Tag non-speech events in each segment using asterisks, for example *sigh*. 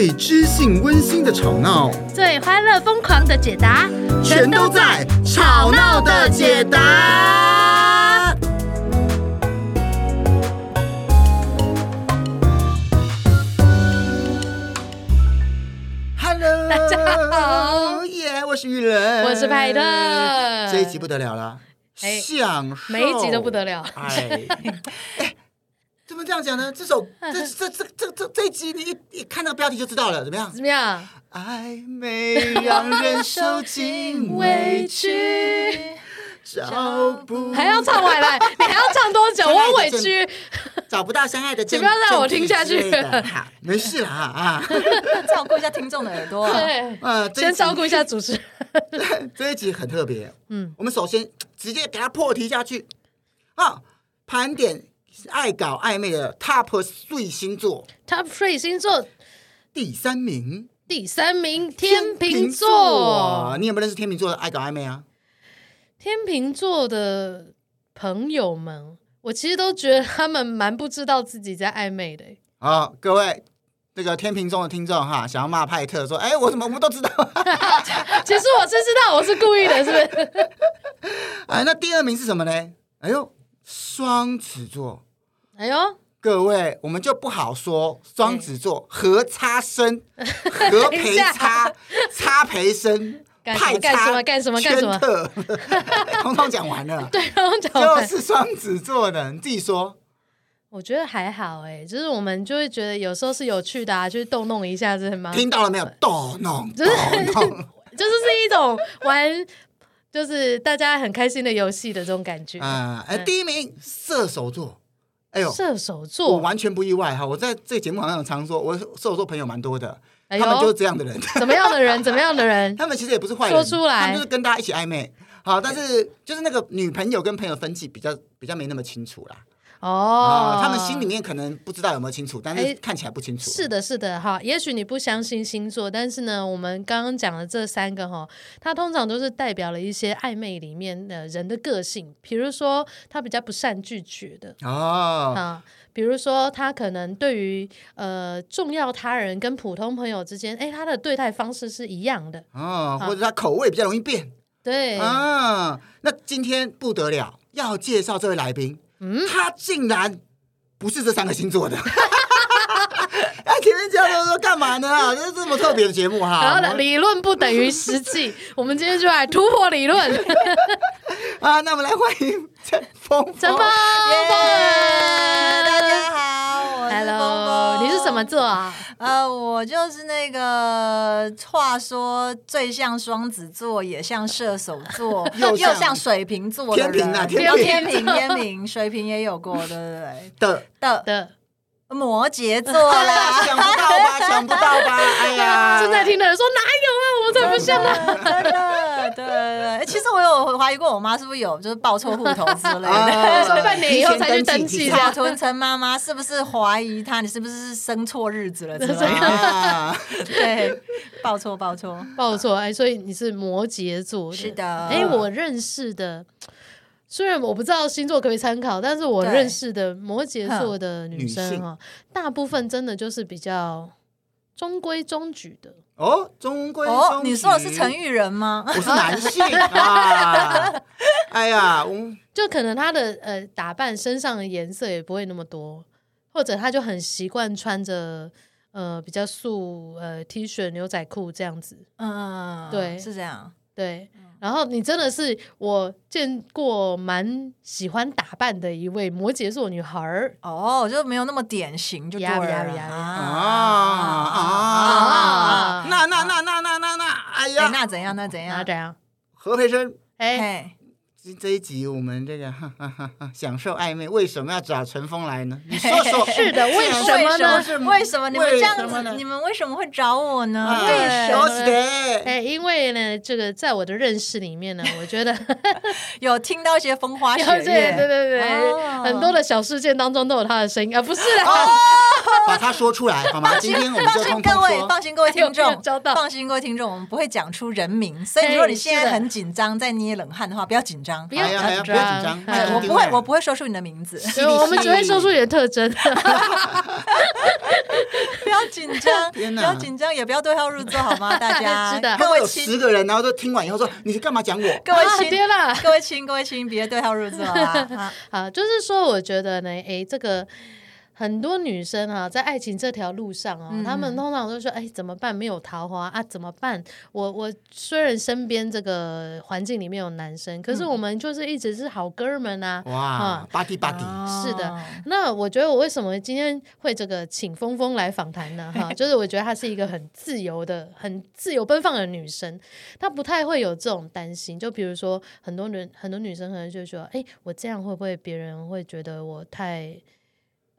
最知性温馨的吵闹，最欢乐疯狂的解答，全都在《吵闹的解答》。Hello，大家好，耶！我是誉仁，我是派特。这一集不得了了，哎享受每一集都不得了。哎，*laughs* 么这样讲呢？这首这这这这这这一集，你一一看到标题就知道了，怎么样？怎么样？暧昧让人受尽委屈，找不还要唱完来，你还要唱多久？*laughs* 我委屈，找不到相爱的证，*laughs* 你不要让我听下去。好，没事啦啊，*laughs* 照顾一下听众的耳朵。对，呃，先照顾一下主持人。这一集很特别，嗯，我们首先直接给他破题下去啊，盘点爱搞暧昧的 Top Three 星座，Top Three 星座第三名。第三名天秤座，你有没有认识天秤座的爱搞暧昧啊？天秤座的朋友们，我其实都觉得他们蛮不知道自己在暧昧的。好，各位这个天秤座的听众哈，想要骂派特说，哎，我怎么我们都知道？*laughs* 其实我是知道，我是故意的，是不是？*laughs* 哎，那第二名是什么呢？哎呦，双子座。哎呦。各位，我们就不好说双子座和差生、*laughs* 和陪差、差陪生、派干什么干什么干什么，*laughs* 通通讲完了。*laughs* 对，通通讲完。就是双子座的，你自己说。我觉得还好哎，就是我们就会觉得有时候是有趣的啊，就是逗弄一下，是吗？听到了没有？逗弄，就是就是是一种玩，就是大家很开心的游戏的这种感觉。啊，哎，第一名射手座。哎呦，射手座，我完全不意外哈！我在这个节目好像常说，我射手座朋友蛮多的，他们就是这样的人。怎么样的人？*laughs* 怎么样的人？他们其实也不是坏人，说出来，他们就是跟大家一起暧昧。好，但是就是那个女朋友跟朋友分歧比较比较没那么清楚啦。哦，他们心里面可能不知道有没有清楚，但是看起来不清楚。是的，是的，哈。也许你不相信星座，但是呢，我们刚刚讲的这三个哈，它通常都是代表了一些暧昧里面的人的个性。比如说，他比较不善拒绝的哦，啊。比如说，他可能对于呃重要他人跟普通朋友之间，哎，他的对待方式是一样的哦，或者他口味比较容易变。对啊，那今天不得了，要介绍这位来宾。嗯，他竟然不是这三个星座的。*laughs* 哎，前面讲的说干嘛呢？啊，这是这么特别的节目哈。然后理论不等于实际，*laughs* 我们今天就来突破理论。*laughs* 啊，那我们来欢迎陈峰，陈丰，丰，你是什么做啊？呃，我就是那个话说最像双子座，也像射手座，*laughs* 又像水瓶座的人，天平啊，天平，天平，*laughs* 水瓶也有过，对不对？的的的。摩羯座啦，*laughs* 想不到吧？想不到吧？哎呀，正在听的人说哪有啊？我才不像呢。真的，对对。其实我有怀疑过，我妈是不是有就是报错户头之类的，说半年以后才去登记。草屯陈妈妈是不是怀疑她？你是不是生错日子了之类的？*laughs* 对，报错报错报错。哎，所以你是摩羯座，是的。哎，我认识的。虽然我不知道星座可不可以参考，但是我认识的摩羯座的女生哈，大部分真的就是比较中规中矩的哦，中规哦，你说的是陈玉人吗？我是男性啊，*laughs* 哎呀，就可能他的呃打扮身上的颜色也不会那么多，或者他就很习惯穿着呃比较素呃 T 恤牛仔裤这样子，嗯，对，是这样，对。然后你真的是我见过蛮喜欢打扮的一位摩羯座女孩儿哦，就没有那么典型，就对了啊啊！那那那那那那那，哎呀，那怎样？那怎样？那怎样？何培生，哎。这一集我们这个哈哈哈哈享受暧昧，为什么要找陈峰来呢？你说说，*laughs* 是的，为什么呢？为什么你们这样子？你们为什么会找我呢？为什么？哎，因为呢，这个在我的认识里面呢，我觉得 *laughs* 有听到一些风花雪月，对对对对，很多的小事件当中都有他的声音啊，不是啊，*laughs* 把它说出来好吗？今天我们就通通说，放心各位，放心各位听众，放心各位听众，我们不会讲出人名，所以如果你现在很紧张，在捏冷汗的话，不要紧张。不要紧张，不要紧张，我不会，我不会说出你的名字，我们只会说出你的特征。*laughs* 不要紧张，*laughs* 不要紧张，也不要对号入座，好吗？大家，是的。各位有十个人，然后都听完以后说：“你是干嘛讲我？”各位亲，各位亲，各位亲，别对号入座啊！好，就是说，我觉得呢，哎，这个。很多女生啊，在爱情这条路上啊，她、嗯、们通常都说：“哎，怎么办？没有桃花啊？怎么办？”我我虽然身边这个环境里面有男生，可是我们就是一直是好哥们啊！哇，巴蒂巴蒂，是的。那我觉得我为什么今天会这个请峰峰来访谈呢？哈，*laughs* 就是我觉得她是一个很自由的、很自由奔放的女生，她不太会有这种担心。就比如说，很多人很多女生可能就说：“哎，我这样会不会别人会觉得我太……”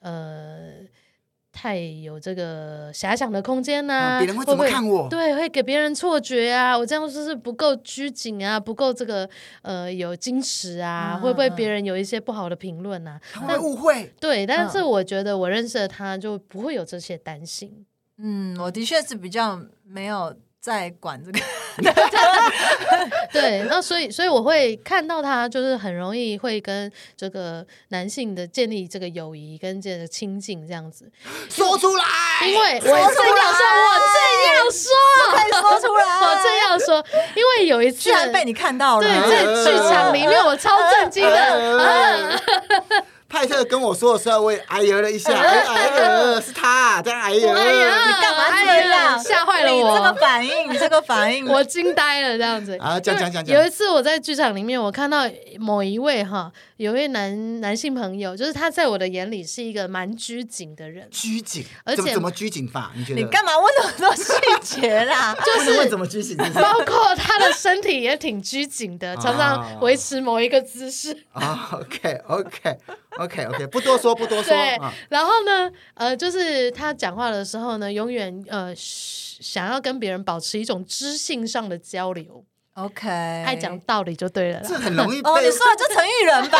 呃，太有这个遐想的空间呐、啊，别人会怎么看我？对，会给别人错觉啊，我这样是不是不够拘谨啊，不够这个呃有矜持啊？嗯、会不会别人有一些不好的评论啊？他会误会。对，但是我觉得我认识的他就不会有这些担心。嗯，我的确是比较没有。在管这个，*laughs* 对，那所以所以我会看到他，就是很容易会跟这个男性的建立这个友谊跟这个亲近这样子。说出来，因为我正要说，我这样说，说出来，我这样说，因为有一次居然被你看到了，对，在剧场里面我超震惊的。*laughs* 派特跟我说的时候，我也哎呦了一下，哎呦，是他，在哎呦，你干嘛这样？吓坏了我！你这个反应，你这个反应，我惊呆了，这样子。啊，讲讲讲讲。有一次我在剧场里面，我看到某一位哈，有一位男男性朋友，就是他在我的眼里是一个蛮拘谨的人。拘谨，而且怎么拘谨法？你觉得？你干嘛问那么多细节啦？*laughs* 就是问怎么拘谨，包括他的身体也挺拘谨的，常常维持某一个姿势。*laughs* 啊，OK，OK。OK OK，不多说，不多说。对，然后呢，呃，就是他讲话的时候呢，永远呃想要跟别人保持一种知性上的交流。OK，爱讲道理就对了。这很容易哦，你说的这陈誉仁吧？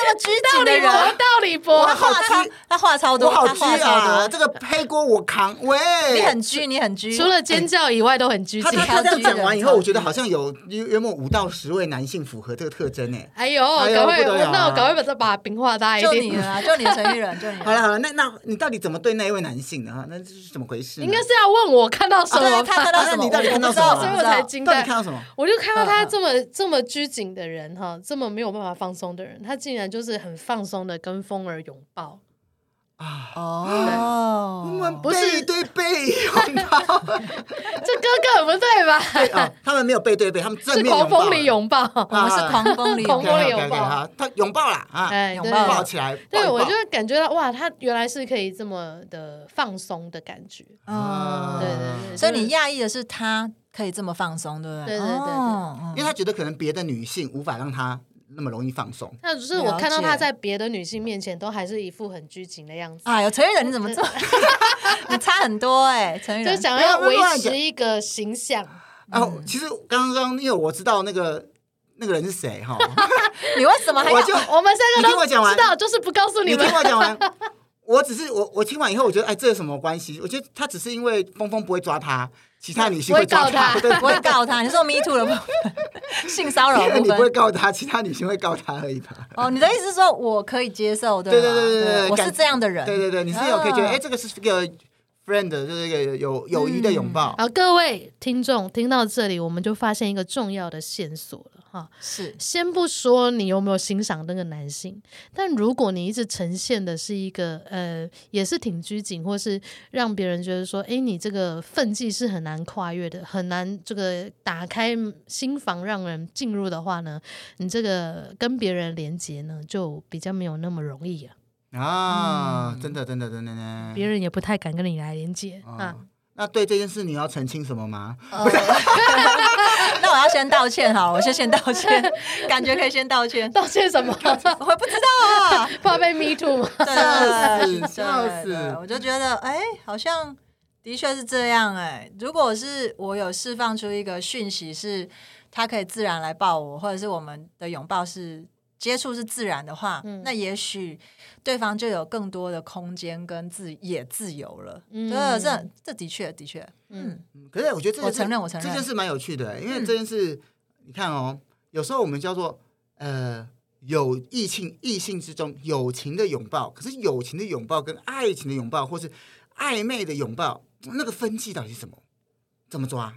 他那么拘谨的人，道理博，他话超，他话超多，好拘啊！这个黑锅我扛。喂，你很拘，你很拘，除了尖叫以外都很拘谨。他这样讲完以后，我觉得好像有约莫五到十位男性符合这个特征诶。哎呦，赶快，那我赶快把这把饼画大一点。就你了，*laughs* 就你陈誉仁，就你。好了好了，那那你到底怎么对那一位男性呢？那这是怎么回事？应该是要问我看到什么？他看到什么？你到底看到什么？所以我才惊呆。看到什么？我就看到他这么这么拘谨的人哈，这么没有办法放松的人，他竟然就是很。放松的跟风儿拥抱啊。哦，我们背对背拥抱，*laughs* 这哥哥不对吧？啊，他们没有背对背，他们正面是狂风里拥抱，我们是狂风里狂风里拥抱，他拥抱了啊，拥抱起来。对，我就感觉到哇，他原来是可以这么的放松的感觉。啊，对对对，所以你讶异的是他可以这么放松，对不对？对对对对，因为他觉得可能别的女性无法让他。那么容易放松，那只是我看到他在别的女性面前都还是一副很拘谨的样子。哎呦，陈玉仁你怎么这么？*laughs* 你差很多哎，陈玉仁就想要维持一个形象。哦，其实刚刚因为我知道那个那个人是谁哈，*laughs* 你为什么还？我就我们三个都知道，就是不告诉你们。你听我讲完，我只是我我听完以后，我觉得哎，这有什么关系？我觉得他只是因为峰峰不会抓他。其他女性会告他，不会告他。*laughs* 你说 me too 了吗？*laughs* 性骚扰，你不会告他，其他女性会告他而已吧？哦，你的意思是说我可以接受，对对对对对，我是这样的人。对对对，你是有可以觉得，哎，这个是一个 friend，就是一个有友谊的拥抱。好，各位听众听到这里，我们就发现一个重要的线索了。哈，是先不说你有没有欣赏那个男性，但如果你一直呈现的是一个呃，也是挺拘谨，或是让别人觉得说，哎，你这个分际是很难跨越的，很难这个打开心房让人进入的话呢，你这个跟别人连接呢，就比较没有那么容易啊。啊，真的，真的，真的呢，别人也不太敢跟你来连接啊。那对这件事你要澄清什么吗？*laughs* 那我要先道歉哈，我先先道歉，感觉可以先道歉，*laughs* 道歉什么？我不知道啊，怕被 me too 吗？笑死，笑死！我就觉得，哎，好像的确是这样哎。如果是我有释放出一个讯息，是他可以自然来抱我，或者是我们的拥抱是接触是自然的话，嗯、那也许。对方就有更多的空间跟自也自由了，嗯，这这这的确的确，嗯，可是我觉得这我承认我承认。这件事蛮有趣的，因为这件事你看哦，有时候我们叫做呃有异性异性之中友情的拥抱，可是友情的拥抱跟爱情的拥抱，或是暧昧的拥抱，那个分际到底是什么？怎么抓？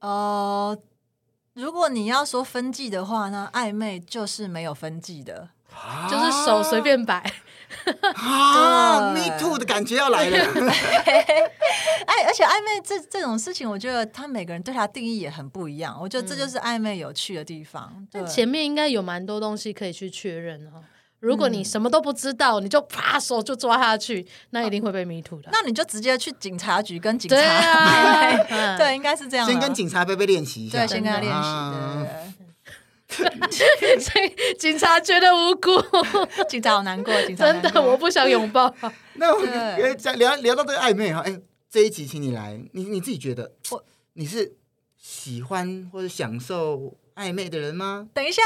呃，如果你要说分际的话呢，暧昧就是没有分际的，啊、就是手随便摆。啊，*laughs* me too 的感觉要来了。*laughs* 哎，而且暧昧这这种事情，我觉得他每个人对他定义也很不一样。我觉得这就是暧昧有趣的地方。那、嗯、前面应该有蛮多东西可以去确认哦。如果你什么都不知道，嗯、你就啪手就抓下去，那一定会被 me too 的。那你就直接去警察局跟警察。对啊，*laughs* 对，应该是这样。先跟警察贝贝练习一下。对，先跟他练习。*laughs* 警察觉得无辜，警察好难过。警察真的，我不想拥抱。那我们聊聊到这个暧昧哈，哎，这一集请你来，你你自己觉得，我你是喜欢或者享受暧昧的人吗？等一下，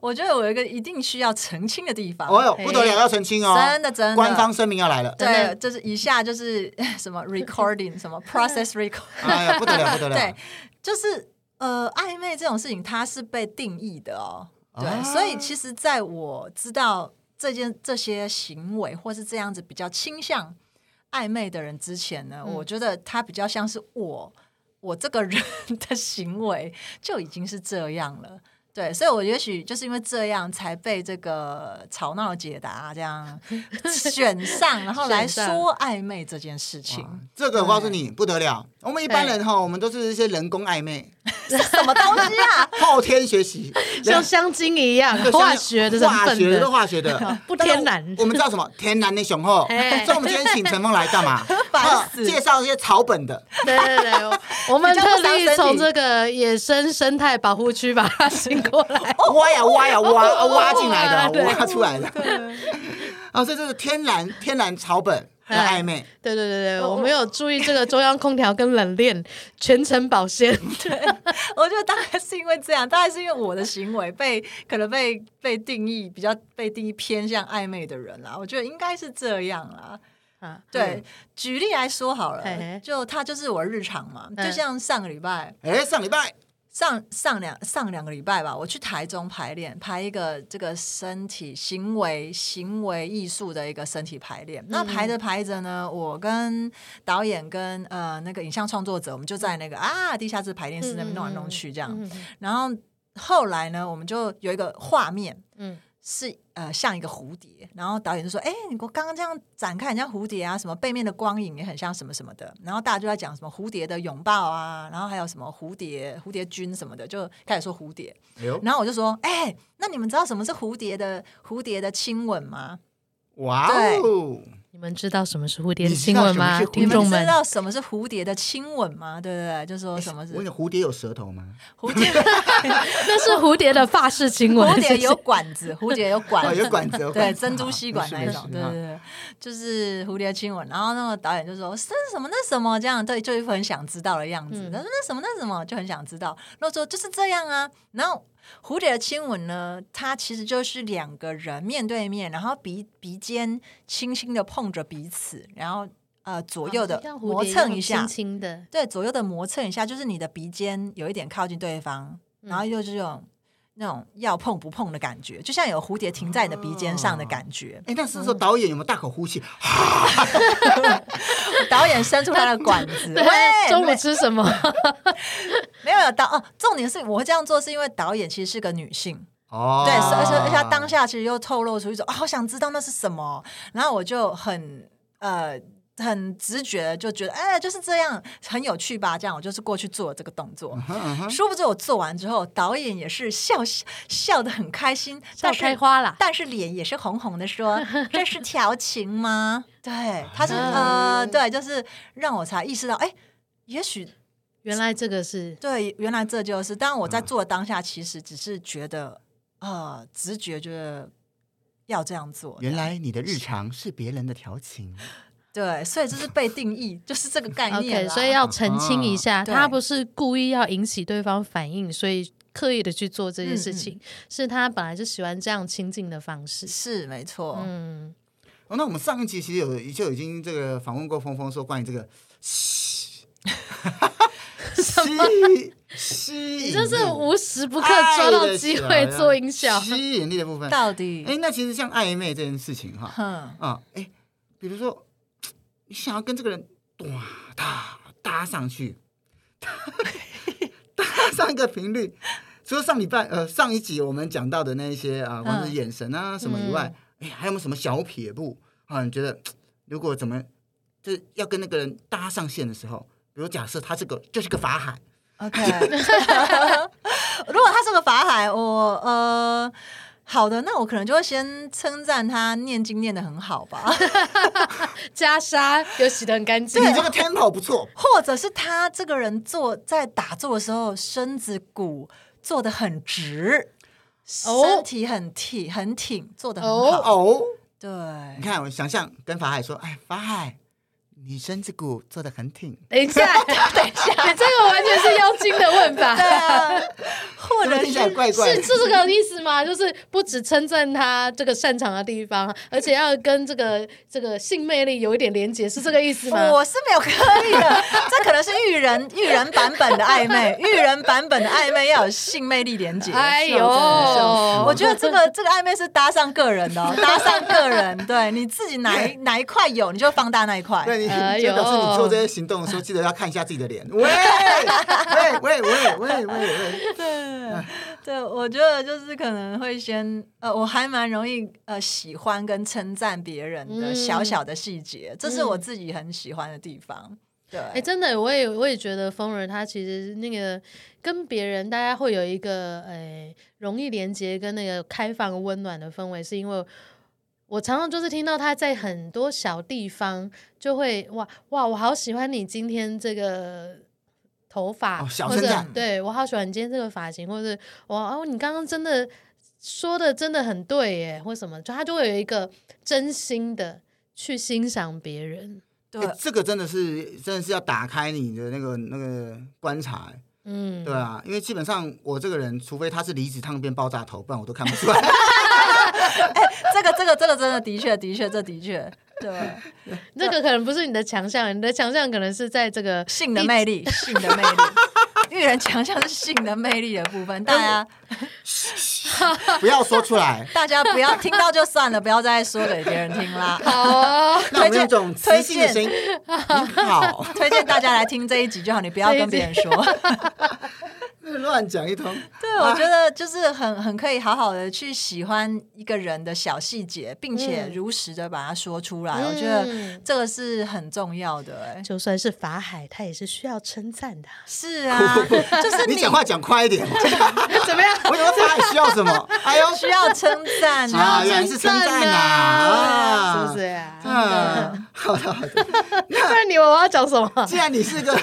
我觉得我有一个一定需要澄清的地方。哦哟，不得了，要澄清哦！真的真的，官方声明要来了。对，就是以下就是 *laughs* 什么 recording，*laughs* 什么 process record。哎呀，不得了，不得了。*laughs* 对，就是呃，暧昧这种事情，它是被定义的哦。对，啊、所以其实在我知道这件这些行为或是这样子比较倾向暧昧的人之前呢，嗯、我觉得他比较像是我。我这个人 *laughs* 的行为就已经是这样了，对，所以我也许就是因为这样才被这个吵闹解答这样 *laughs* 选上，然后来说暧昧这件事情。这个我告诉你不得了，我们一般人哈，我们都是一些人工暧昧。*laughs* 什么东西啊？*laughs* 后天学习，像香精一样，化学的，化学的，化学的，*laughs* 不天然。我们知道什么？天然的雄厚。所以，我们今天请陈峰来干嘛？介绍一些草本的。对对对，我们特地从这个野生生态保护区把它请过来，挖呀挖呀挖，挖进来的，挖出来的。啊，所以这是天然天然草本。暧昧，对对对对，我没有注意这个中央空调跟冷链全程保鲜。*laughs* 对，我觉得大概是因为这样，大概是因为我的行为被可能被被定义比较被定义偏向暧昧的人啦。我觉得应该是这样啦。啊，对，举例来说好了，就他就是我日常嘛，就像上个礼拜，哎，上礼拜。上上两上两个礼拜吧，我去台中排练，排一个这个身体行为行为艺术的一个身体排练。嗯、那排着排着呢，我跟导演跟呃那个影像创作者，我们就在那个啊地下室排练室那边弄来弄去这样。然后后来呢，我们就有一个画面，嗯。是呃，像一个蝴蝶，然后导演就说：“哎，你我刚刚这样展开，很像蝴蝶啊，什么背面的光影也很像什么什么的。”然后大家就在讲什么蝴蝶的拥抱啊，然后还有什么蝴蝶蝴蝶君什么的，就开始说蝴蝶。哎，然后我就说：“哎，那你们知道什么是蝴蝶的蝴蝶的亲吻吗？”哇哦！你们知道什么是蝴蝶的亲吻吗？听众们知道什么是蝴蝶的亲吻吗？对对对，就说什么是？我问，蝴蝶有舌头吗？蝴蝶 *laughs* 那是蝴蝶的发式亲吻。蝴蝶有管子，蝴蝶有管，有管子，对，珍珠吸管那一种，对对对，就是蝴蝶亲吻。然后那个导演就说：“这是什么？那什么？这样对，就一副很想知道的样子。他说：“那什么？那什么？就很想知道。”然后说：“就是这样啊。”然后。蝴蝶的亲吻呢，它其实就是两个人面对面，然后鼻鼻尖轻轻的碰着彼此，然后呃左右的磨蹭一下，轻轻的，对，左右的磨蹭一下，就是你的鼻尖有一点靠近对方，嗯、然后又是这种。那种要碰不碰的感觉，就像有蝴蝶停在你的鼻尖上的感觉。哎、哦，那是说导演有没有大口呼气？*laughs* 导演伸出他的管子。对，中午吃什么？*laughs* 没有导哦。重点是我会这样做，是因为导演其实是个女性哦。对，而且而且他当下其实又透露出一种啊、哦，好想知道那是什么。然后我就很呃。很直觉就觉得，哎，就是这样，很有趣吧？这样，我就是过去做这个动作。Uh huh, uh. 殊不知我做完之后，导演也是笑笑的很开心，笑开花了，但是脸也是红红的，说：“这是调情吗？” *laughs* 对，他是呃，对，就是让我才意识到，哎，也许原来这个是对，原来这就是。当我在做的当下，其实只是觉得，呃，直觉觉得要这样做。原来你的日常是别人的调情。对，所以这是被定义，就是这个概念。OK，所以要澄清一下，他不是故意要引起对方反应，所以刻意的去做这件事情，是他本来就喜欢这样亲近的方式。是没错。嗯。哦，那我们上一集其实有就已经这个访问过峰峰，说关于这个吸，*laughs* 什么吸？你就是无时不刻抓到机会做音效，吸引力的部分到底？哎，那其实像暧昧这件事情哈，嗯啊，哎，比如说。你想要跟这个人哇搭搭上去，*laughs* 搭上一个频率。除了上礼拜呃上一集我们讲到的那一些啊，光是眼神啊什么以外，哎、嗯，还有没有什么小撇步啊？你觉得如果怎么就是要跟那个人搭上线的时候，比如假设他这个就是个法海，OK，*laughs* 如果他是个法海，我呃。好的，那我可能就会先称赞他念经念的很好吧，袈裟又洗的很干净，你这个 tempo 不错，或者是他这个人坐在打坐的时候，身子骨坐的很直，哦、身体很挺很挺，坐的很好。哦，对，你看我想象跟法海说，哎，法海。你身子骨做的很挺。等一下，*laughs* 等一下，这个完全是妖精的问法。*laughs* 对啊，或者是怪怪是是这个意思吗？就是不只称赞他这个擅长的地方，而且要跟这个这个性魅力有一点连接，是这个意思吗？我是没有刻意的，*laughs* 这可能是育人育人版本的暧昧，育人版本的暧昧要有性魅力连接。哎呦，我觉得这个这个暧昧是搭上个人的，哦搭上个人，对你自己哪一哪一块有，你就放大那一块。对。就表示你做这些行动的时候，记得要看一下自己的脸。*laughs* 喂喂喂喂喂喂喂！对对，我觉得就是可能会先呃，我还蛮容易呃喜欢跟称赞别人的小小的细节，这是我自己很喜欢的地方。对，哎，真的，我也我也觉得风儿他其实那个跟别人大家会有一个哎容易连接跟那个开放温暖的氛围，是因为。我常常就是听到他在很多小地方就会哇哇，我好喜欢你今天这个头发，哦、小或者对我好喜欢你今天这个发型，或者是哇哦，你刚刚真的说的真的很对耶，或什么，就他就会有一个真心的去欣赏别人。对，这个真的是真的是要打开你的那个那个观察，嗯，对啊，因为基本上我这个人，除非他是离子烫变爆炸头，不然我都看不出来。*laughs* 哎，这个这个这个真的的确的确这的确对，这个可能不是你的强项，你的强项可能是在这个性的魅力，性的魅力，*laughs* 育人强项是性的魅力的部分，大家 *laughs* 不要说出来，大家不要听到就算了，不要再说给别人听啦。*laughs* 好，那我们用种推荐，好，推荐大家来听这一集就好，你不要跟别人说。*laughs* 乱讲一通，对，我觉得就是很很可以好好的去喜欢一个人的小细节，并且如实的把它说出来。嗯、我觉得这个是很重要的、欸。就算是法海，他也是需要称赞的。是啊，就是你讲话讲快一点，怎么样？我以为他还需要什么？*laughs* 哎呦，需要称赞啊！原来是称赞啊！是不是呀？嗯，好的好的。*laughs* 那不然你我要讲什么？既然你是个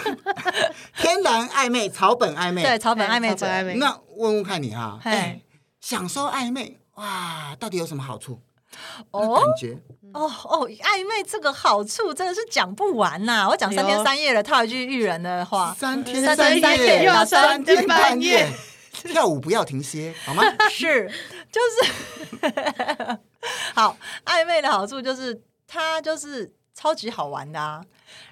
*laughs* 天然暧昧、草本暧昧，对草本暧昧者，那问问看你哈，哎，享受暧昧哇，到底有什么好处？哦，感觉哦哦，暧昧这个好处真的是讲不完呐！我讲三天三夜了，套一句育人的话，三天三夜三天半夜，*laughs* 跳舞不要停歇，好吗？*laughs* 是，就是 *laughs* 好暧昧的好处就是它就是超级好玩的啊，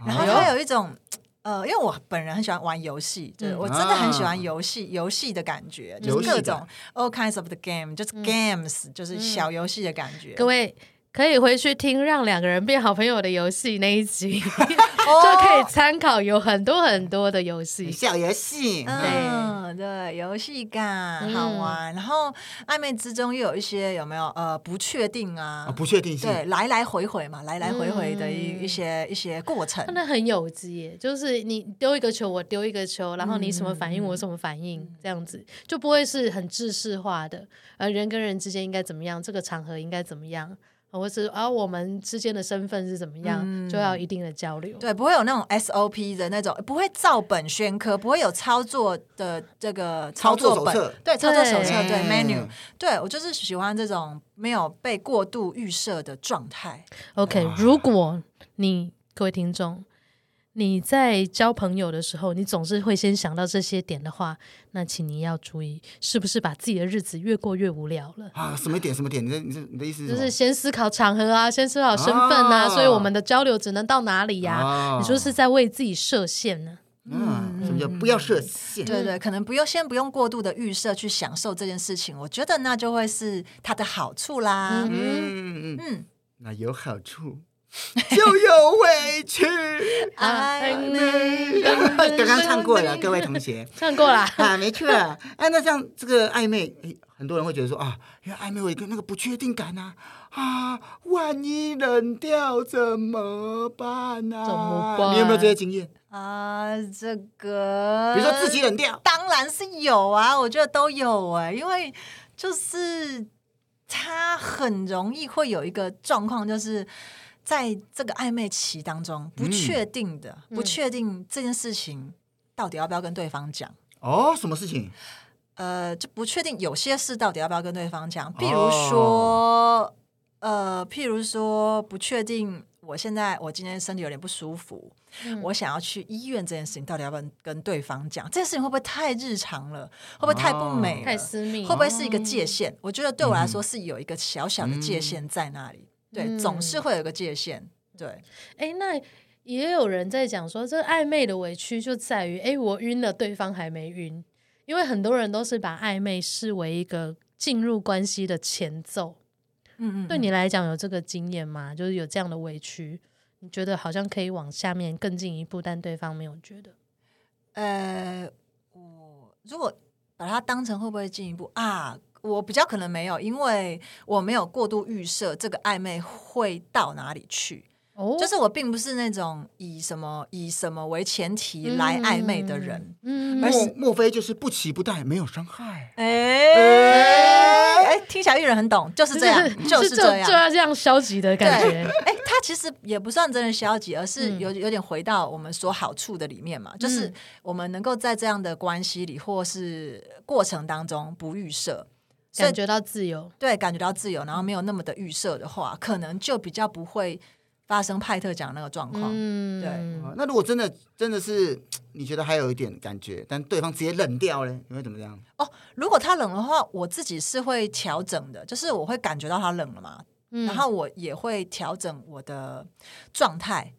然后它有一种。呃，因为我本人很喜欢玩游戏，对、嗯、我真的很喜欢游戏，游戏、啊、的感觉，就是各种 all kinds of the game，就是 games，、嗯、就是小游戏的感觉。各位。可以回去听《让两个人变好朋友的游戏》那一集，*laughs* 就可以参考，有很多很多的游戏，小游戏，嗯，对，游戏感好玩。然后暧昧之中又有一些有没有呃不确定啊？不确定性，对，来来回回嘛，来来回回的一一些一些过程，真的很有机耶。就是你丢一个球，我丢一个球，然后你什么反应，我什么反应，这样子就不会是很制式化的。呃，人跟人之间应该怎么样？这个场合应该怎么样？或是而、啊、我们之间的身份是怎么样，嗯、就要一定的交流。对，不会有那种 SOP 的那种，不会照本宣科，不会有操作的这个操作本，作对，操作手册，对 menu。对，我就是喜欢这种没有被过度预设的状态。OK，如果你各位听众。你在交朋友的时候，你总是会先想到这些点的话，那请你要注意，是不是把自己的日子越过越无聊了啊？什么点？什么点？你的你的你的意思是？就是先思考场合啊，先思考身份啊，啊所以我们的交流只能到哪里呀、啊？啊、你说是在为自己设限呢？嗯，什么叫不要设限？对对，可能不用先不用过度的预设去享受这件事情，我觉得那就会是它的好处啦。嗯，嗯嗯那有好处。*laughs* 就有委屈。*laughs* 爱你刚刚唱过了，各位同学，*laughs* 唱过了啊，没错。哎，那像这个暧昧，很多人会觉得说啊，因为暧昧有一个那个不确定感啊，啊，万一冷掉怎么办啊？怎么办？你有没有这些经验啊？这个，比如说自己冷掉，当然是有啊，我觉得都有哎，因为就是他很容易会有一个状况，就是。在这个暧昧期当中，不确定的，嗯、不确定这件事情到底要不要跟对方讲哦？什么事情？呃，就不确定有些事到底要不要跟对方讲，譬如说，哦、呃，譬如说，不确定我现在我今天身体有点不舒服，嗯、我想要去医院这件事情到底要不要跟对方讲？这件事情会不会太日常了？会不会太不美、哦、太私密？会不会是一个界限？哦、我觉得对我来说是有一个小小的界限在那里。嗯对，总是会有个界限。对，哎、欸，那也有人在讲说，这暧昧的委屈就在于，哎、欸，我晕了，对方还没晕。因为很多人都是把暧昧视为一个进入关系的前奏。嗯，嗯嗯，对你来讲有这个经验吗？就是有这样的委屈，你觉得好像可以往下面更进一步，但对方没有觉得。呃，我如果把它当成会不会进一步啊？我比较可能没有，因为我没有过度预设这个暧昧会到哪里去。哦，就是我并不是那种以什么以什么为前提来暧昧的人。嗯，莫莫非就是不期不待，没有伤害？哎哎哎，听起来育人很懂，就是这样，*laughs* 就是这样，就要这样消极的感觉。哎，他其实也不算真的消极，而是有有点回到我们说好处的里面嘛，就是我们能够在这样的关系里或是过程当中不预设。感觉到自由，对，感觉到自由，然后没有那么的预设的话，可能就比较不会发生派特讲那个状况。嗯，对。那如果真的真的是你觉得还有一点感觉，但对方直接冷掉呢，你会怎么样？哦，如果他冷的话，我自己是会调整的，就是我会感觉到他冷了嘛，嗯、然后我也会调整我的状态，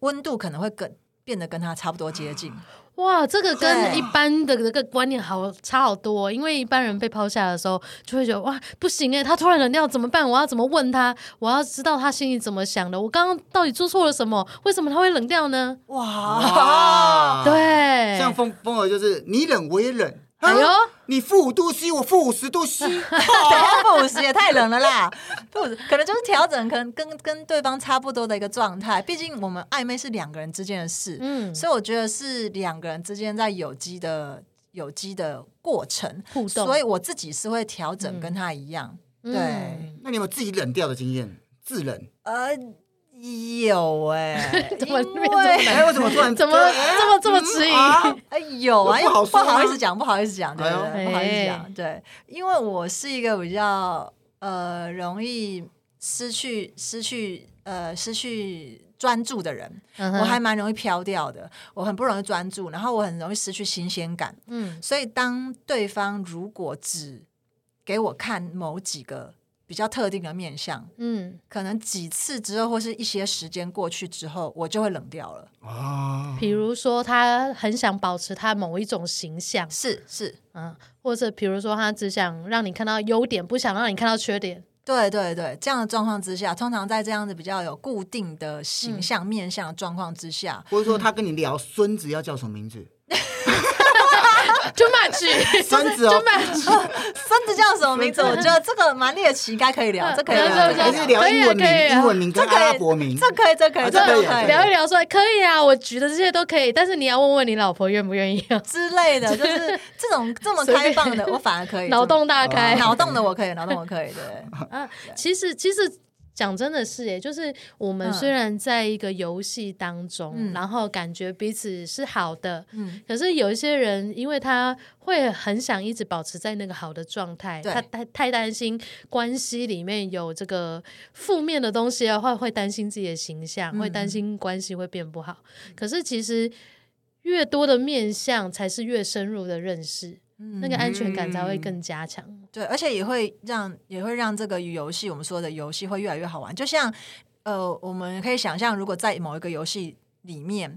温度可能会跟变得跟他差不多接近。*gasps* 啊哇，这个跟一般的这个观念好差好多，因为一般人被抛下的时候，就会觉得哇，不行哎，他突然冷掉怎么办？我要怎么问他？我要知道他心里怎么想的。我刚刚到底做错了什么？为什么他会冷掉呢？哇，对，像风风儿就是你冷我也冷。哎呦，你负五度 C，我负五十度 C，*laughs* 等下负五十也太冷了啦！*laughs* 负，可能就是调整，可能跟跟对方差不多的一个状态。毕竟我们暧昧是两个人之间的事，嗯，所以我觉得是两个人之间在有机的有机的过程互动。所以我自己是会调整，跟他一样。对，那你有没有自己冷掉的经验？自冷？呃。有哎，*laughs* 怎么哎，为什么突然 *laughs* 怎么这么这么迟疑？哎，有啊，不好意思讲，不好意思讲，对不对？不好意思讲，对，因为我是一个比较呃容易失去失去呃失去专注的人，我还蛮容易飘掉的，我很不容易专注，然后我很容易失去新鲜感，嗯，所以当对方如果只给我看某几个。比较特定的面相，嗯，可能几次之后或是一些时间过去之后，我就会冷掉了啊。比如说，他很想保持他某一种形象，是是，嗯，或者比如说，他只想让你看到优点，不想让你看到缺点。对对对，这样的状况之下，通常在这样子比较有固定的形象、嗯、面相的状况之下，或者说他跟你聊孙子要叫什么名字。Too much，孙子哦孙子叫什么名字？我觉得这个蛮猎奇，应该可以聊，这可以聊，还是聊。英文名、英文名跟阿拉伯名？这可以，这可以，这可以聊一聊，说可以啊，我举的这些都可以，但是你要问问你老婆愿不愿意啊。之类的，就是这种 *laughs* 这么开放的，我反而可以，脑洞大开，脑洞的我可以，脑洞我可以，对。嗯，*laughs* 其实其实。讲真的是，耶，就是我们虽然在一个游戏当中，嗯、然后感觉彼此是好的，嗯、可是有一些人，因为他会很想一直保持在那个好的状态，对他太太担心关系里面有这个负面的东西的话，会担心自己的形象，嗯、会担心关系会变不好。可是其实越多的面相，才是越深入的认识。那个安全感才会更加强，嗯，对，而且也会让也会让这个游戏，我们说的游戏会越来越好玩。就像呃，我们可以想象，如果在某一个游戏里面，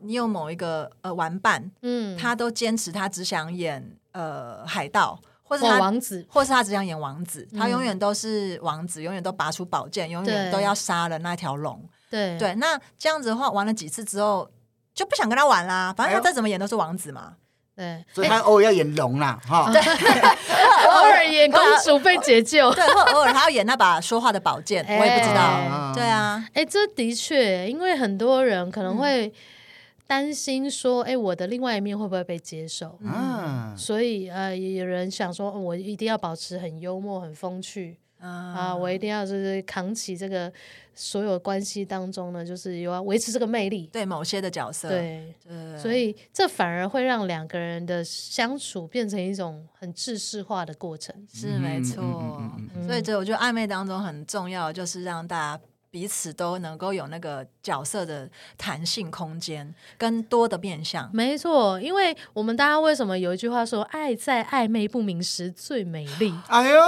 你有某一个呃玩伴，嗯，他都坚持他只想演呃海盗。或是他王子，或是他只想演王子，他永远都是王子，永远都拔出宝剑，永远都要杀了那条龙。对对，那这样子的话，玩了几次之后就不想跟他玩啦。反正他再怎么演都是王子嘛。对，所以他偶尔要演龙啦，哈。对，*laughs* 偶尔演公主被解救，对，或偶尔他要演那把说话的宝剑，我也不知道。对啊，哎，这的确，因为很多人可能会。担心说，哎，我的另外一面会不会被接受？嗯，所以呃，也有人想说，我一定要保持很幽默、很风趣、嗯、啊，我一定要就是扛起这个所有关系当中呢，就是有要维持这个魅力，对某些的角色，对，对，所以这反而会让两个人的相处变成一种很制式化的过程，是没错。所以这我觉得暧昧当中很重要，就是让大家。彼此都能够有那个角色的弹性空间，跟多的面向。没错，因为我们大家为什么有一句话说“爱在暧昧不明时最美丽”？哎呦，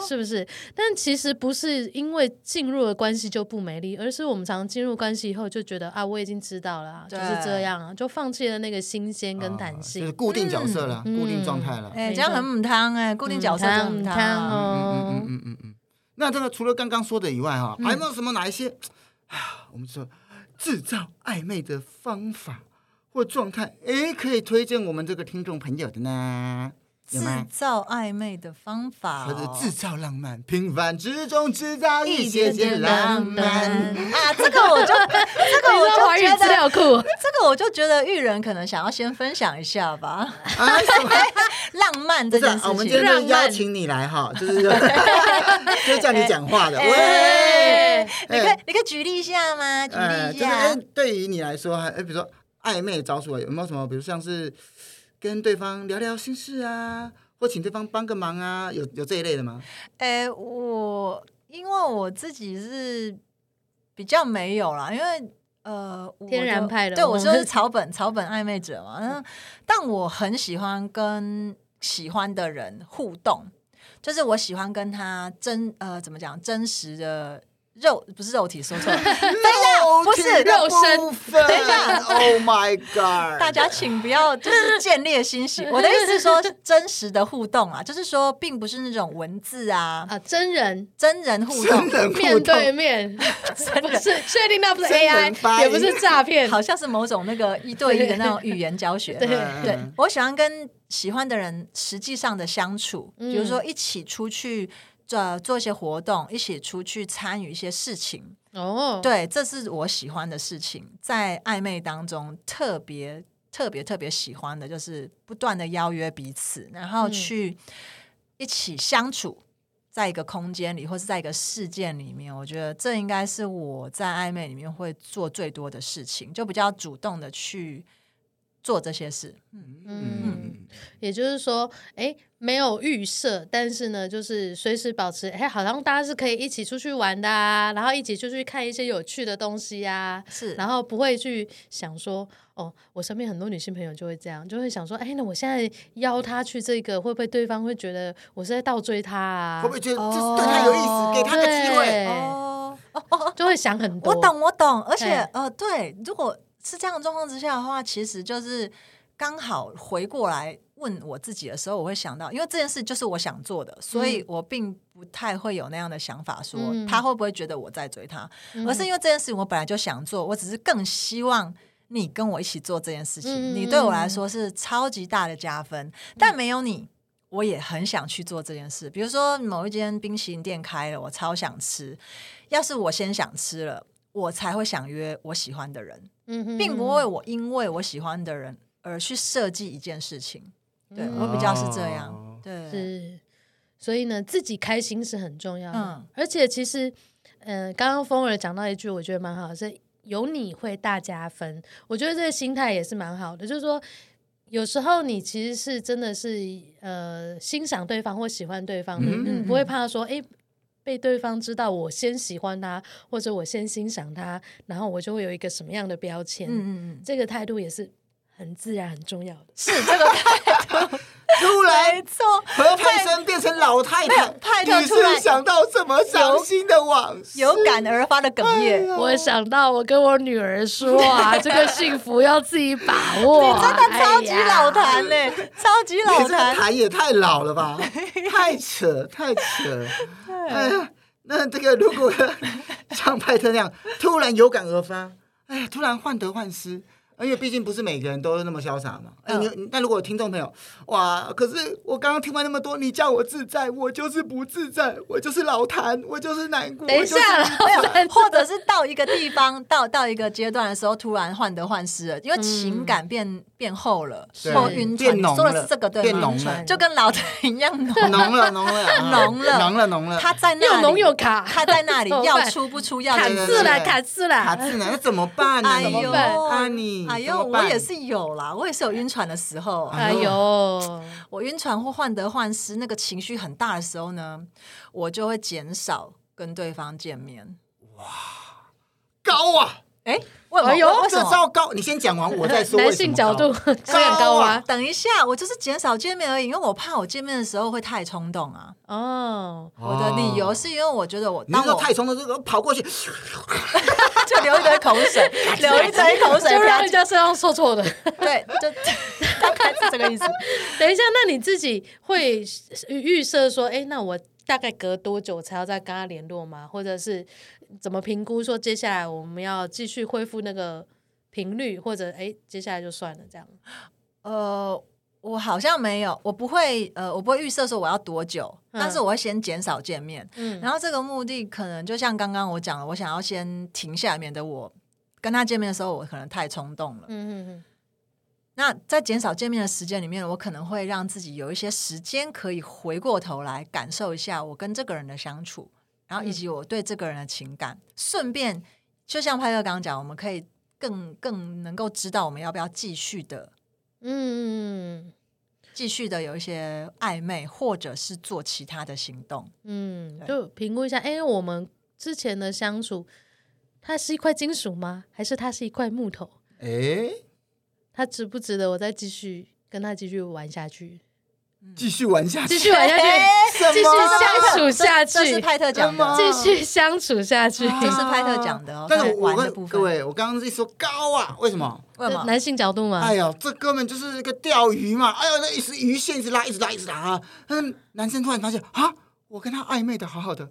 是不是？但其实不是因为进入了关系就不美丽，而是我们常常进入关系以后就觉得啊，我已经知道了，就是这样，就放弃了那个新鲜跟弹性，就是固定角色了，嗯、固定状态了。哎、欸，这样很母汤哎，固定角色很母汤哦。嗯嗯嗯嗯嗯。那这个除了刚刚说的以外哈，还有没有什么哪一些啊？我们说制造暧昧的方法或状态，哎，可以推荐我们这个听众朋友的呢？制造暧昧的方法，或者制造浪漫，平凡之中制造一些些浪漫啊！这个我就 *laughs* 这个我就觉得，这个我就觉得育人可能想要先分享一下吧。啊，*laughs* 浪漫这件事情，我们今天就邀请你来哈，就是 *laughs* 就叫你讲话的。喂，你可以你可以举例一下吗？举例一下。对于你来说，哎，比如说暧昧的招数有没有什么？比如像是。跟对方聊聊心事啊，或请对方帮个忙啊，有有这一类的吗？哎，我因为我自己是比较没有啦，因为呃，天然派的，对我说是草本草本暧昧者嘛。嗯，但我很喜欢跟喜欢的人互动，就是我喜欢跟他真呃怎么讲真实的。肉不是肉体，说错了。*laughs* 等一下，不是肉身。等一下，Oh my God！大家请不要就是见猎心喜。*laughs* 我的意思是说，真实的互动啊，就是说，并不是那种文字啊啊，真人真人互动，面对面，不是确定那不是 AI，也不是诈骗，好像是某种那个一对一的那种语言教学。对对，我喜欢跟喜欢的人实际上的相处，比如说一起出去。做做一些活动，一起出去参与一些事情哦。对，这是我喜欢的事情。在暧昧当中，特别特别特别喜欢的就是不断的邀约彼此，然后去一起相处在一个空间里，或是在一个事件里面。我觉得这应该是我在暧昧里面会做最多的事情，就比较主动的去做这些事。嗯嗯，也就是说，哎。没有预设，但是呢，就是随时保持，哎，好像大家是可以一起出去玩的啊，然后一起出去看一些有趣的东西啊，是，然后不会去想说，哦，我身边很多女性朋友就会这样，就会想说，哎，那我现在邀她去这个，会不会对方会觉得我是在倒追她啊？会不会觉得这是对她有意思，哦、给她个机会？哦哦哦，就会想很多。我懂，我懂，而且呃，对，如果是这样的状况之下的话，其实就是刚好回过来。问我自己的时候，我会想到，因为这件事就是我想做的，所以我并不太会有那样的想法，说他会不会觉得我在追他，嗯、而是因为这件事情我本来就想做，我只是更希望你跟我一起做这件事情。嗯、你对我来说是超级大的加分，嗯、但没有你，我也很想去做这件事。比如说某一间冰淇淋店开了，我超想吃，要是我先想吃了，我才会想约我喜欢的人，嗯、并不会我因为我喜欢的人而去设计一件事情。对，我比较是这样，哦、对，是，所以呢，自己开心是很重要的。嗯，而且其实，嗯、呃，刚刚风儿讲到一句，我觉得蛮好的，是有你会大加分。我觉得这个心态也是蛮好的，就是说，有时候你其实是真的是呃欣赏对方或喜欢对方，嗯嗯嗯，你不会怕说，哎，被对方知道我先喜欢他，或者我先欣赏他，然后我就会有一个什么样的标签。嗯嗯嗯，这个态度也是。很自然，很重要的是这个态度。*laughs* 突然，没错，何佩珊变成老太太，派特你突然想到什么伤心的往事？有感而发的哽咽。我想到我跟我女儿说啊，*laughs* 这个幸福要自己把握。你真的超级老坛嘞，哎、超级老你这个，坛也太老了吧，*laughs* 太扯，太扯。哎呀，那这个如果 *laughs* 像派特那样突然有感而发，哎呀，突然患得患失。因为毕竟不是每个人都那么潇洒嘛。哎，你那如果有听众朋友，哇，可是我刚刚听完那么多，你叫我自在，我就是不自在，我就是老谭，我就是难过。等一下了，*laughs* 或者是到一个地方，到到一个阶段的时候，突然患得患失了，因为情感变、嗯、变厚了，或晕船，说的是这个对吗？变浓了，就跟老谭一样浓，浓了，浓了，*laughs* 浓了，浓了，浓了。他在那里，又浓又卡，他在那里 *laughs* 要出不出，要卡字了，卡字了，卡字了，那怎么办呢？哎呦，啊你。哎呦，我也是有啦，我也是有晕船的时候。哎呦，我晕船或患得患失，那个情绪很大的时候呢，我就会减少跟对方见面。哇，高啊！哎，哎呦，这招高，你先讲完，我再说。*laughs* *laughs* 男性角度这样高啊？等一下，我就是减少见面而已，因为我怕我见面的时候会太冲动啊。哦，我的理由是因为我觉得我当我太冲动，这个跑过去。*laughs* 就流一堆口水，流一堆口水，就让人家身上臭臭的。对，就大概是这个意思。等一下，那你自己会预设说，哎，那我大概隔多久才要再跟他联络吗？或者是怎么评估说接下来我们要继续恢复那个频率，或者哎，接下来就算了这样？呃。我好像没有，我不会，呃，我不会预设说我要多久，嗯、但是我会先减少见面，嗯，然后这个目的可能就像刚刚我讲了，我想要先停下来，免得我跟他见面的时候我可能太冲动了，嗯嗯嗯。那在减少见面的时间里面，我可能会让自己有一些时间可以回过头来感受一下我跟这个人的相处，然后以及我对这个人的情感，嗯、顺便就像派克刚刚讲，我们可以更更能够知道我们要不要继续的。嗯，继续的有一些暧昧，或者是做其他的行动。嗯，就评估一下，哎，我们之前的相处，它是一块金属吗？还是它是一块木头？哎，它值不值得我再继续跟他继续玩下去？继续玩下去，继续玩下去，*laughs* 继续相处下去。这是派特讲的，继续相处下去，这是派特讲的哦。但是我跟各位，我刚刚一说高啊，为什么？为什么？男性角度嘛。哎呦，这哥们就是一个钓鱼嘛！哎呦，那一直鱼线一直拉，一直拉，一直拉啊！嗯，男生突然发现啊，我跟他暧昧的好好的，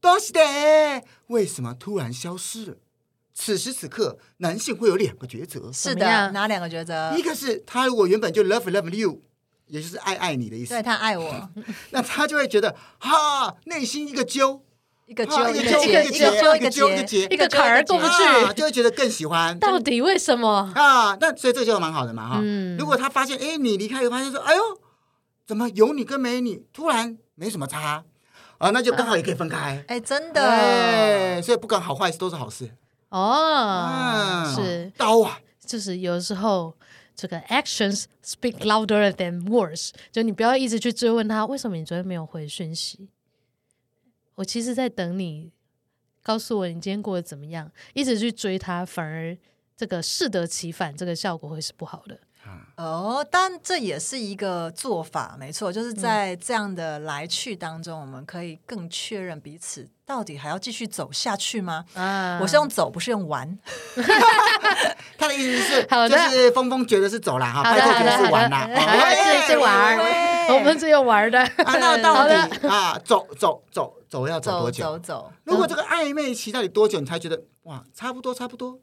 都是的，为什么突然消失了？此时此刻，男性会有两个抉择。是的，哪两个抉择？一个是他如果原本就 love love you。也就是爱爱你的意思，对，他爱我，*laughs* 那他就会觉得哈，内心一个揪，一个揪，一个揪，一个揪，一个揪，一个结，一个坎儿过不去，就会觉得更喜欢。到底为什么啊？那所以这就蛮好的嘛哈。如果他发现，哎，你离开，以后发现说，哎呦，怎么有你跟没你，突然没什么差啊？那就刚好也可以分开。哎，真的，所以不管好坏事都是好事。哦，是刀啊，就是有时候。这个 actions speak louder than words，就你不要一直去追问他为什么你昨天没有回讯息。我其实在等你告诉我你今天过得怎么样，一直去追他，反而这个适得其反，这个效果会是不好的。哦，但这也是一个做法，没错，就是在这样的来去当中，嗯、我们可以更确认彼此到底还要继续走下去吗？啊，我是用走，不是用玩。*laughs* *laughs* 他的意思是，就是峰峰觉得是走了哈，派特觉得是玩啦，是是玩，我们只有玩的。啊，那到底 *laughs* 啊，走走走走要走多久？走走。如果这个暧昧期到底多久，你才觉得哇，差不多差不多？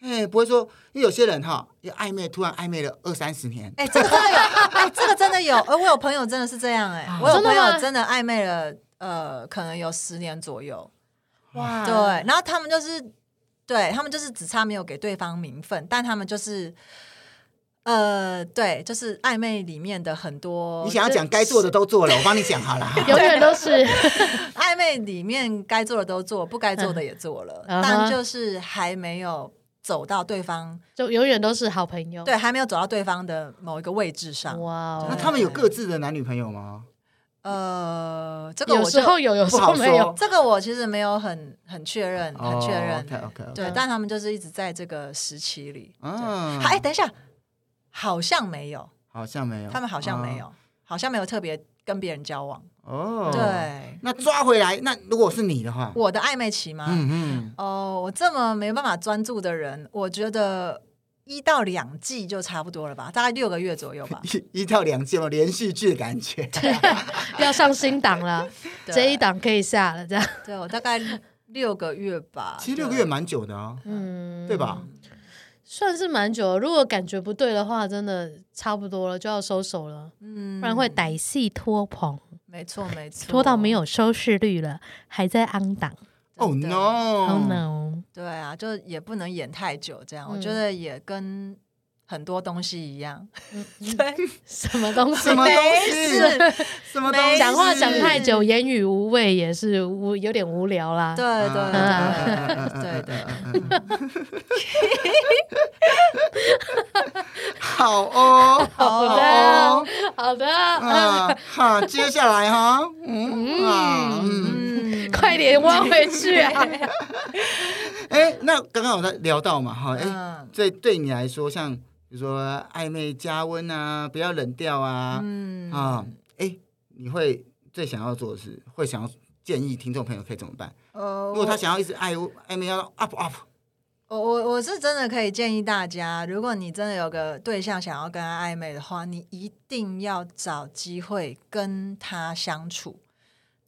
哎，不会说，因为有些人哈，也暧昧，突然暧昧了二三十年。哎，这个真的有，哎，这个真的有。而我有朋友真的是这样，哎，我有朋友真的暧昧了，呃，可能有十年左右。哇，对，然后他们就是，对他们就是只差没有给对方名分，但他们就是，呃，对，就是暧昧里面的很多。你想要讲该做的都做了，我帮你讲好了。*laughs* 永远都是暧昧里面该做的都做，不该做的也做了，但就是还没有。走到对方就永远都是好朋友，对，还没有走到对方的某一个位置上。哇 Wow，那他们有各自的男女朋友吗？呃，这个有时候有，有时候没有。这个我其实没有很很确认，很确认。OK OK，对，但他们就是一直在这个时期里。嗯，哎，等一下，好像没有，好像没有，他们好像没有。好像没有特别跟别人交往。哦，对，那抓回来，那如果是你的话，我的暧昧期吗？嗯嗯，哦，我这么没办法专注的人，我觉得一到两季就差不多了吧，大概六个月左右吧。*laughs* 一一到两季嘛，连续剧的感觉。*laughs* 对，*laughs* 要上新档了，这一档可以下了，这样。对，我大概六个月吧。其实六个月蛮久的啊，嗯，对吧？算是蛮久，如果感觉不对的话，真的差不多了，就要收手了，嗯，不然会歹戏拖棚。没错，没错，拖到没有收视率了，还在 on 档。Oh no！Oh no！对啊，就也不能演太久，这样、嗯、我觉得也跟很多东西一样。嗯、*laughs* 对，什么东西？什么东西？什么东西？讲话讲太久，言语无味，也是无有点无聊啦。对对对对对。*laughs* 好哦，好的，好的，啊，好，接下来哈，嗯嗯，快点挖回去啊！*laughs* 哎，那刚刚我在聊到嘛，哈，哎，这对你来说，像比如说暧昧加温啊，不要冷掉啊，嗯啊，哎，你会最想要做的是，会想要建议听众朋友可以怎么办？如果他想要一直暧暧昧要 up up。我我我是真的可以建议大家，如果你真的有个对象想要跟他暧昧的话，你一定要找机会跟他相处。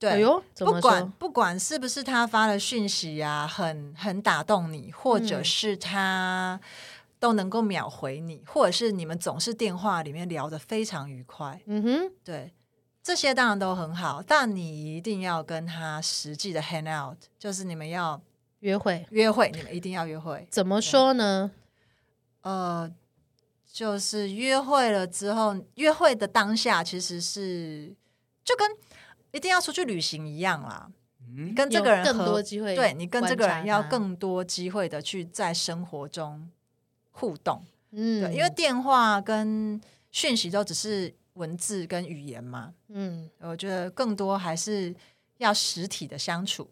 对，不管不管是不是他发的讯息啊，很很打动你，或者是他都能够秒回你，嗯、或者是你们总是电话里面聊得非常愉快。嗯哼，对，这些当然都很好，但你一定要跟他实际的 hang out，就是你们要。约会，约会，你们一定要约会。怎么说呢？呃，就是约会了之后，约会的当下其实是就跟一定要出去旅行一样啦。嗯，跟这个人更多机会，对，你跟这个人要更多机会的去在生活中互动。嗯，对，因为电话跟讯息都只是文字跟语言嘛。嗯，我觉得更多还是要实体的相处。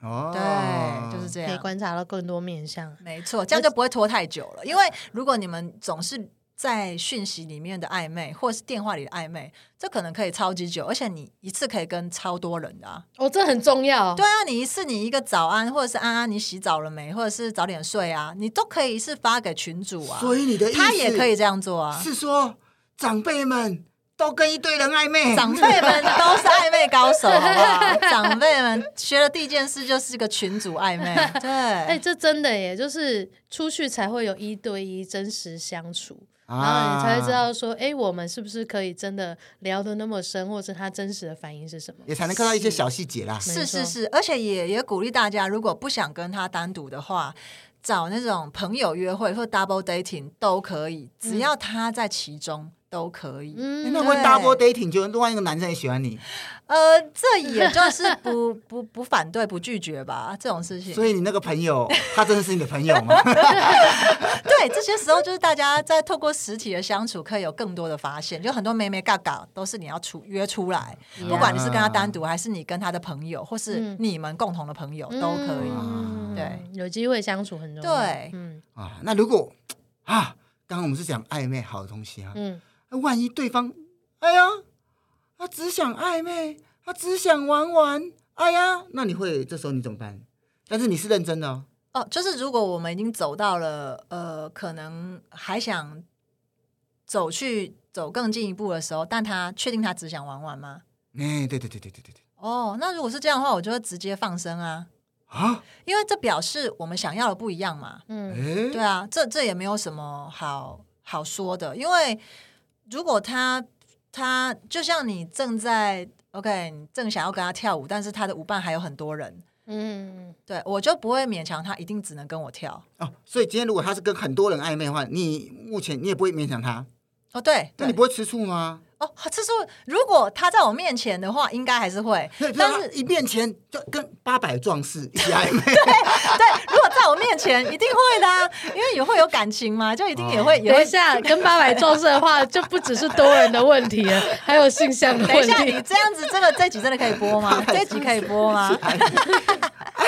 哦，对，就是这样，可以观察到更多面相。没错，这样就不会拖太久了。因为如果你们总是在讯息里面的暧昧，或者是电话里的暧昧，这可能可以超级久，而且你一次可以跟超多人的啊。哦，这很重要。对啊，你一次你一个早安，或者是安安，你洗澡了没？或者是早点睡啊，你都可以是发给群主啊。所以你的意思，他也可以这样做啊。是说长辈们。都跟一堆人暧昧，长辈们都是暧昧高手，好不好？长辈们学的第一件事就是个群主暧昧，对，*laughs* 哎、欸，这真的耶，就是出去才会有一对一真实相处，啊、然后你才会知道说，哎、欸，我们是不是可以真的聊得那么深，或者他真实的反应是什么，也才能看到一些小细节啦。是是是，而且也也鼓励大家，如果不想跟他单独的话，找那种朋友约会或 double dating 都可以，只要他在其中。都可以，嗯，那会 double dating 就另外一个男生也喜欢你，呃，这也就是不 *laughs* 不不反对不拒绝吧，这种事情。所以你那个朋友，他真的是你的朋友吗？*laughs* 对，这些时候就是大家在透过实体的相处，可以有更多的发现，就很多妹妹嘎嘎都是你要出约出来，不管你是跟他单独，还是你跟他的朋友，或是你们共同的朋友，都可以。对，有机会相处很重要。对，嗯啊，那如果啊，刚刚我们是讲暧昧好的东西啊，嗯。万一对方，哎呀，他只想暧昧，他只想玩玩，哎呀，那你会这时候你怎么办？但是你是认真的哦。哦，就是如果我们已经走到了，呃，可能还想走去走更进一步的时候，但他确定他只想玩玩吗？哎，对对对对对对对。哦，那如果是这样的话，我就会直接放生啊。啊？因为这表示我们想要的不一样嘛。嗯，对啊，这这也没有什么好好说的，因为。如果他他就像你正在 OK，你正想要跟他跳舞，但是他的舞伴还有很多人，嗯，对，我就不会勉强他一定只能跟我跳哦。所以今天如果他是跟很多人暧昧的话，你目前你也不会勉强他哦。对，那你不会吃醋吗？哦，吃醋。如果他在我面前的话，应该还是会。但是一面前就跟八百壮士一起暧昧。对 *laughs* 对，如果在我面前，一定会的，啊，因为也会有感情嘛，就一定也会。等一下，跟八百壮士的话，就不只是多人的问题了，还有性向的问题。等一下，你这样子，这个这集真的可以播吗？这集可以播吗？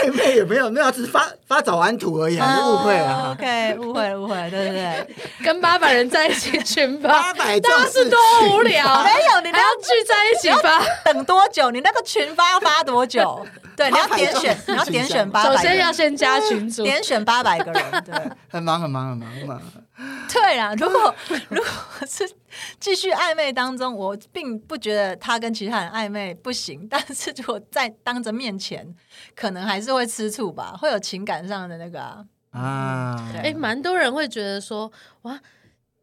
暧暧昧有没有？没有，只是发发早安图而已，还是误会啊？OK，误会了，误会了，对对对，*laughs* 跟八百人在一起群发，八百壮士是多无聊，没有，你还要聚在一起发，等多久？你那个群发要发多久？*laughs* 对，你要点选，你要点选八百，首先要先加群组，点选八百个人，对，很忙很忙很忙很忙。*laughs* 对啊，如果如果是继续暧昧当中，我并不觉得他跟其他人暧昧不行，但是如果在当着面前，可能还是会吃醋吧，会有情感上的那个啊。啊，哎，蛮多人会觉得说，哇。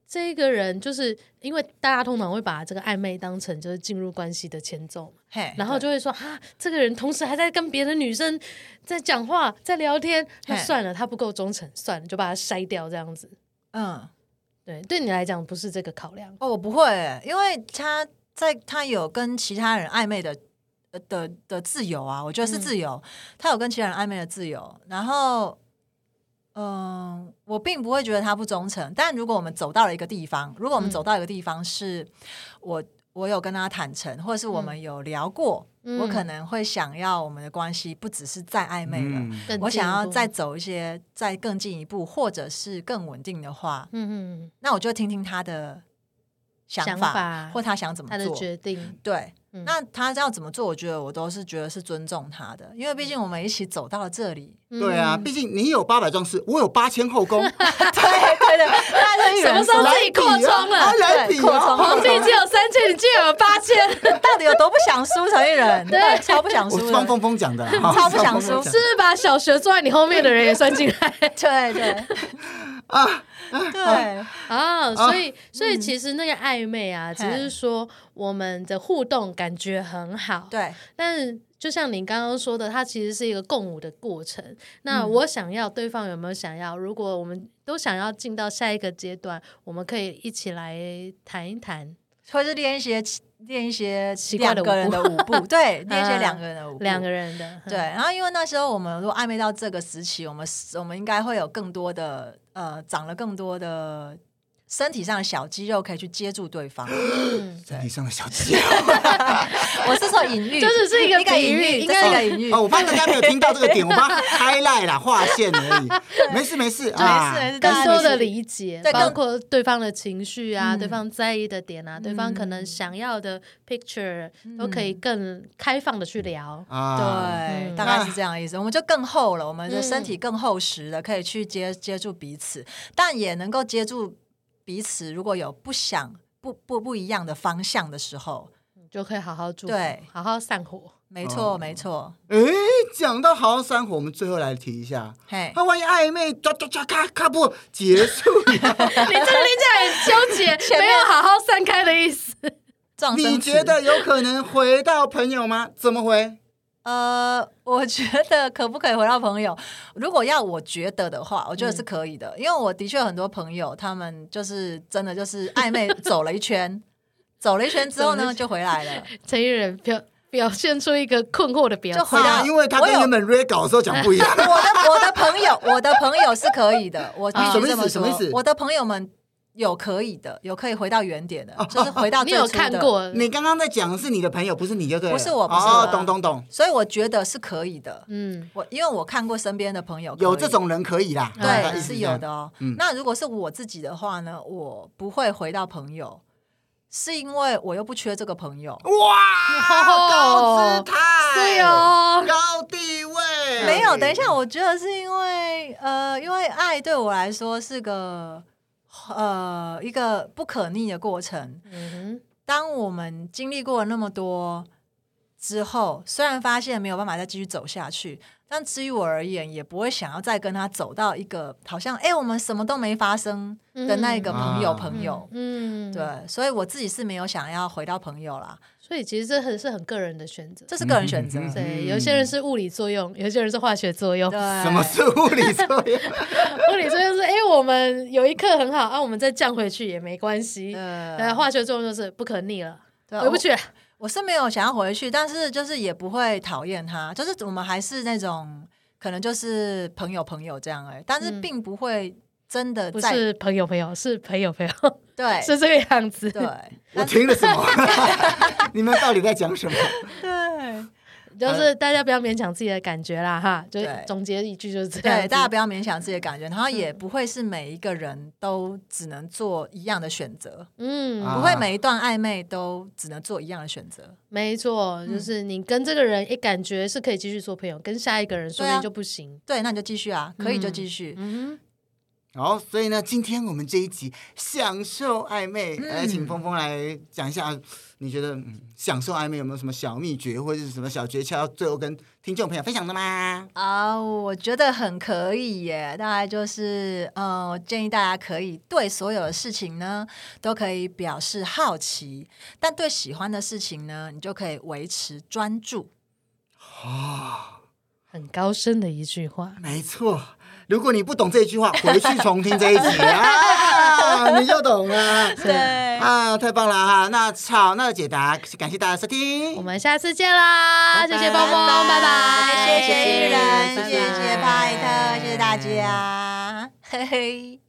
这个人就是因为大家通常会把这个暧昧当成就是进入关系的前奏然后就会说啊，这个人同时还在跟别的女生在讲话，在聊天，那算了，他不够忠诚，算了，就把他筛掉这样子。嗯，对，对你来讲不是这个考量。哦，我不会，因为他在他有跟其他人暧昧的的的自由啊，我觉得是自由，嗯、他有跟其他人暧昧的自由，然后。嗯，我并不会觉得他不忠诚，但如果我们走到了一个地方，如果我们走到一个地方是、嗯、我有跟他坦诚，或者是我们有聊过，嗯、我可能会想要我们的关系不只是再暧昧了，嗯、我想要再走一些，再更进一步，或者是更稳定的话，嗯嗯，那我就听听他的想法，想法或他想怎么做，他的决定，对。那他要怎么做？我觉得我都是觉得是尊重他的，因为毕竟我们一起走到了这里。对啊，毕竟你有八百壮士，我有八千后宫。*laughs* 对对对，什么时候自己扩充了？来比啊！皇帝只有三千，你竟然有八千，*laughs* 到底有多不想输？陈一人，对，超不想输。我方峰峰讲的，超不想输，是不是把小学坐在你后面的人也算进来？*laughs* 对对。啊，对啊，所以所以其实那个暧昧啊，只是说我们的互动感觉很好，对。但是就像你刚刚说的，它其实是一个共舞的过程。那我想要，对方有没有想要？如果我们都想要进到下一个阶段，我们可以一起来谈一谈，或是练一些。练一些两个人的舞步，对，练一些两个人的舞步，两个人的，对。然后因为那时候我们如果暧昧到这个时期，我们我们应该会有更多的呃，长了更多的。身体上的小肌肉可以去接住对方，身体上的小肌肉，*laughs* 我是说隐喻，这只是一个隐喻，应该是一个隐喻。哦，我怕大家没有听到这个点，我怕 *laughs* highlight 啦，划线而已。没事没事啊，更多的理解，包括对方的情绪啊，对方在意的点啊，对方可能想要的 picture 都可以更开放的去聊。对，大概是这样的意思。我们就更厚了，我们的身体更厚实的，可以去接接住彼此，但也能够接住。彼此如果有不想不不不一样的方向的时候，就可以好好住，对，好好散伙。没错，没错。哎，讲到好好散伙，我们最后来提一下，嘿，那万一暧昧抓抓抓咔咔不结束，你这个听起来很纠结，没有好好散开的意思。你觉得有可能回到朋友吗？怎么回？呃，我觉得可不可以回到朋友？如果要我觉得的话，我觉得是可以的，嗯、因为我的确有很多朋友，他们就是真的就是暧昧走了一圈，*laughs* 走了一圈之后呢，就回来了。陈誉仁表表现出一个困惑的表情，就回来，因为他跟原本 re 稿的时候讲不一样。*laughs* 我的我的朋友，我的朋友是可以的，我必须这么说。什么意思？什么意思？我的朋友们。有可以的，有可以回到原点的，就是回到 *laughs* 最初的。你有看过？你刚刚在讲的是你的朋友，不是你就对了。不是我，不是我。懂懂懂。所以我觉得是可以的。嗯，我因为我看过身边的朋友有这种人可以啦，对，是有的哦。那如果是我自己的话呢，我不会回到朋友，是因为我又不缺这个朋友。哇，*laughs* 高姿态，对哦，高地位。没有，等一下，我觉得是因为呃，因为爱对我来说是个。呃，一个不可逆的过程。嗯，当我们经历过了那么多之后，虽然发现没有办法再继续走下去，但至于我而言，也不会想要再跟他走到一个好像哎，我们什么都没发生的那一个朋友朋友。嗯，对，所以我自己是没有想要回到朋友啦。所以其实这很是很个人的选择，这是个人选择。嗯、对，有些人是物理作用，有些人是化学作用。对，什么是物理作用？物理作用是，哎，我们有一刻很好，啊，我们再降回去也没关系。对，化学作用就是不可逆了，对回不去。我，我是没有想要回去，但是就是也不会讨厌他，就是我们还是那种可能就是朋友朋友这样而已，但是并不会。真的不是朋友朋友，是朋友朋友，*laughs* 对，是这个样子。对，我听了什么？*laughs* 你们到底在讲什么？*laughs* 对，就是大家不要勉强自己的感觉啦，哈，就总结一句就是这样。对，大家不要勉强自己的感觉，然后也不会是每一个人都只能做一样的选择，嗯，不会每一段暧昧都只能做一样的选择。没错，就是你跟这个人一感觉是可以继续做朋友，跟下一个人说不定就不行。对，那你就继续啊，可以就继续。嗯。好，所以呢，今天我们这一集享受暧昧，来请峰峰来讲一下，你觉得享受暧昧有没有什么小秘诀或者是什么小诀窍，最后跟听众朋友分享的吗？啊，我觉得很可以耶，大概就是，嗯，我建议大家可以对所有的事情呢，都可以表示好奇，但对喜欢的事情呢，你就可以维持专注。啊，很高深的一句话，没错。如果你不懂这句话，*laughs* 回去重听这一集啊，你就懂了。对啊，太棒了哈！那好，那解答，感谢大家收听，我们下次见啦！谢谢峰峰，拜拜！谢谢伊人，谢谢派特，谢谢大家，嘿嘿。